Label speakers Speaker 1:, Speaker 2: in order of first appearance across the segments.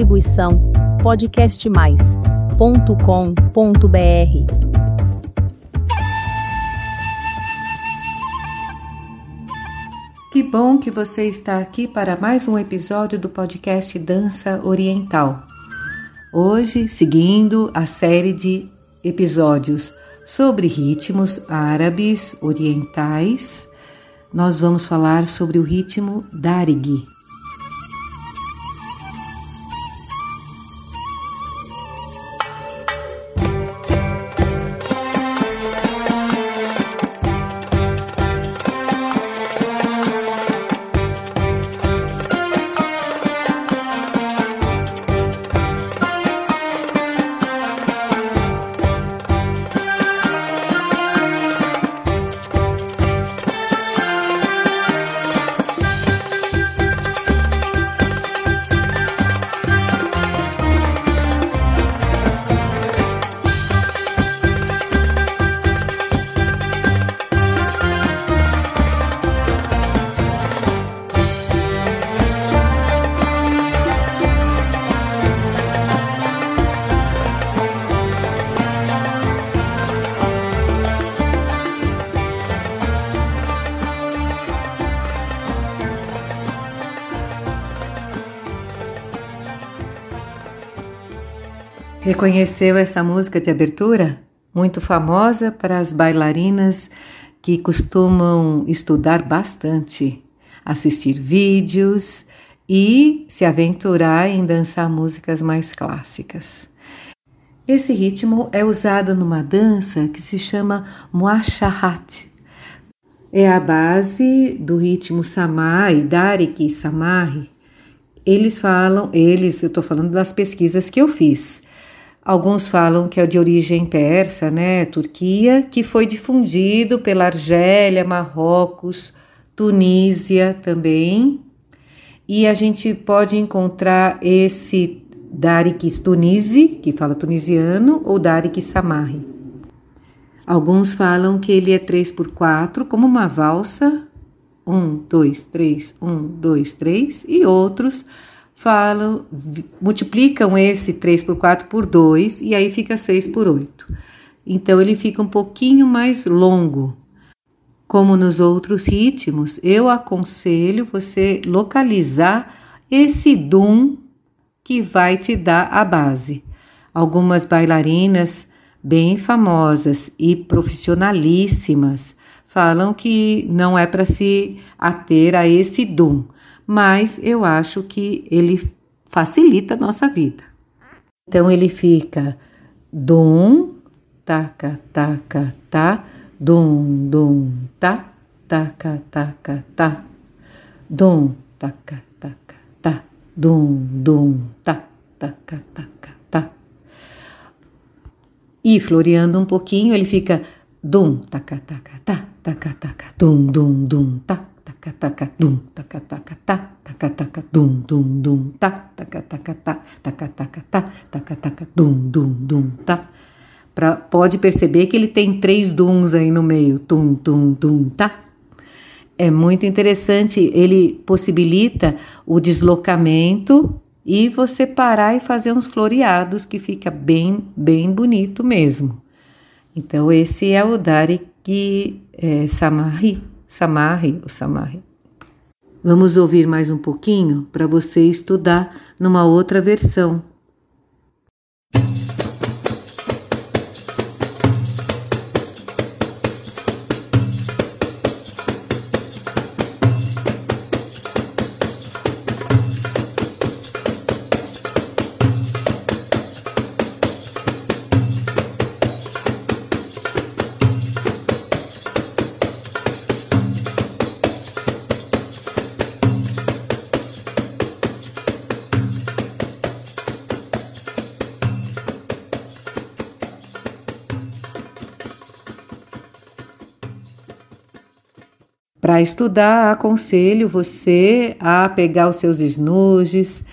Speaker 1: Distribuição podcastmais.com.br.
Speaker 2: Que bom que você está aqui para mais um episódio do podcast Dança Oriental. Hoje, seguindo a série de episódios sobre ritmos árabes orientais, nós vamos falar sobre o ritmo Darigi. Reconheceu essa música de abertura? Muito famosa para as bailarinas que costumam estudar bastante, assistir vídeos e se aventurar em dançar músicas mais clássicas. Esse ritmo é usado numa dança que se chama Muashahat. É a base do ritmo Samai, Darik e Samari. Eles falam, eles, eu estou falando das pesquisas que eu fiz. Alguns falam que é de origem persa, né, Turquia, que foi difundido pela Argélia, Marrocos, Tunísia também. E a gente pode encontrar esse Darik Tunisi, que fala tunisiano, ou Darik Samarri. Alguns falam que ele é 3 por 4 como uma valsa, 1, 2, 3, 1, 2, 3, e outros falam, multiplicam esse 3 por 4 por 2 e aí fica 6 por 8. Então ele fica um pouquinho mais longo. Como nos outros ritmos, eu aconselho você localizar esse dum que vai te dar a base. Algumas bailarinas bem famosas e profissionalíssimas falam que não é para se ater a esse dum mas eu acho que ele facilita a nossa vida. Então ele fica dum, taca, taca, tá, dum, dum, tá, taca, taca, tá, dum, taca, taca, tá, dum, dum, tá, taca, taca, tá. E floreando um pouquinho, ele fica dum, taca, taca, tá, taca, taca, dum, dum, dum, tá, taca taca dum taca taca tá taca taca dum dum tá. Taca taca tá taca taca tá taca taca dum dum tá. Pra, pode perceber que ele tem três dums aí no meio tum tum tum tá. É muito interessante ele possibilita o deslocamento e você parar e fazer uns floreados que fica bem bem bonito mesmo. Então esse é o Dari que é, Samarri Samarre, o Samarre. Vamos ouvir mais um pouquinho para você estudar numa outra versão Para estudar, aconselho você a pegar os seus esnuges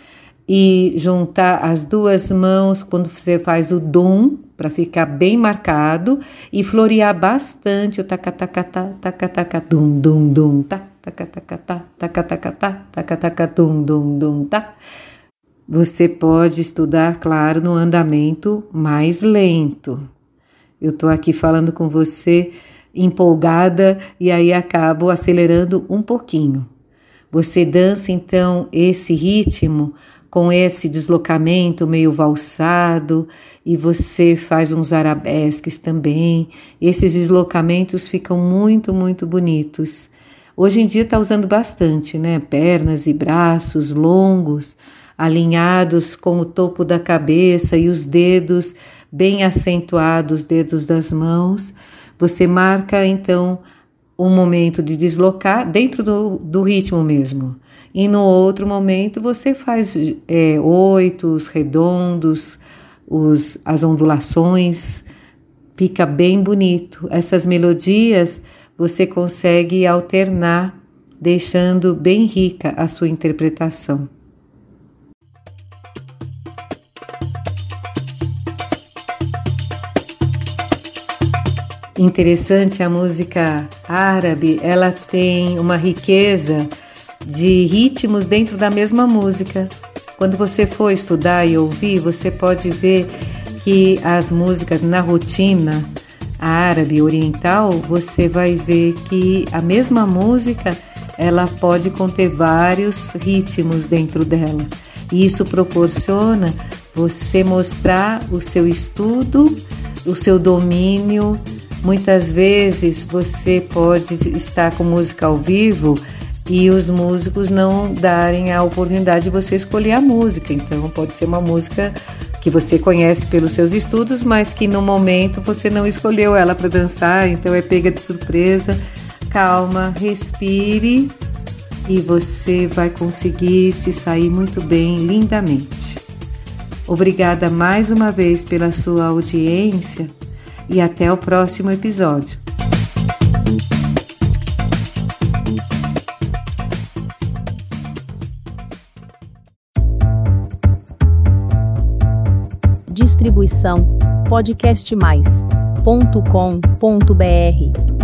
Speaker 2: e juntar as duas mãos quando você faz o dom para ficar bem marcado e florear bastante o tacatacatá, tacataca dum dum dum tá, tacatacatá, tacatacatá, tacataca dum dum dum tá. Você pode estudar, claro, no andamento mais lento. Eu estou aqui falando com você empolgada e aí acabo acelerando um pouquinho. Você dança então esse ritmo com esse deslocamento meio valsado e você faz uns arabesques também. Esses deslocamentos ficam muito, muito bonitos. Hoje em dia está usando bastante, né? Pernas e braços longos alinhados com o topo da cabeça e os dedos bem acentuados, dedos das mãos. Você marca então um momento de deslocar dentro do, do ritmo mesmo. E no outro momento você faz é, oitos, redondos, os, as ondulações, fica bem bonito. Essas melodias você consegue alternar, deixando bem rica a sua interpretação. Interessante a música árabe, ela tem uma riqueza de ritmos dentro da mesma música. Quando você for estudar e ouvir, você pode ver que as músicas na rotina árabe oriental, você vai ver que a mesma música ela pode conter vários ritmos dentro dela. E isso proporciona você mostrar o seu estudo, o seu domínio Muitas vezes você pode estar com música ao vivo e os músicos não darem a oportunidade de você escolher a música. Então, pode ser uma música que você conhece pelos seus estudos, mas que no momento você não escolheu ela para dançar, então é pega de surpresa. Calma, respire e você vai conseguir se sair muito bem, lindamente. Obrigada mais uma vez pela sua audiência e até o próximo episódio.
Speaker 1: Distribuição podcastmais.com.br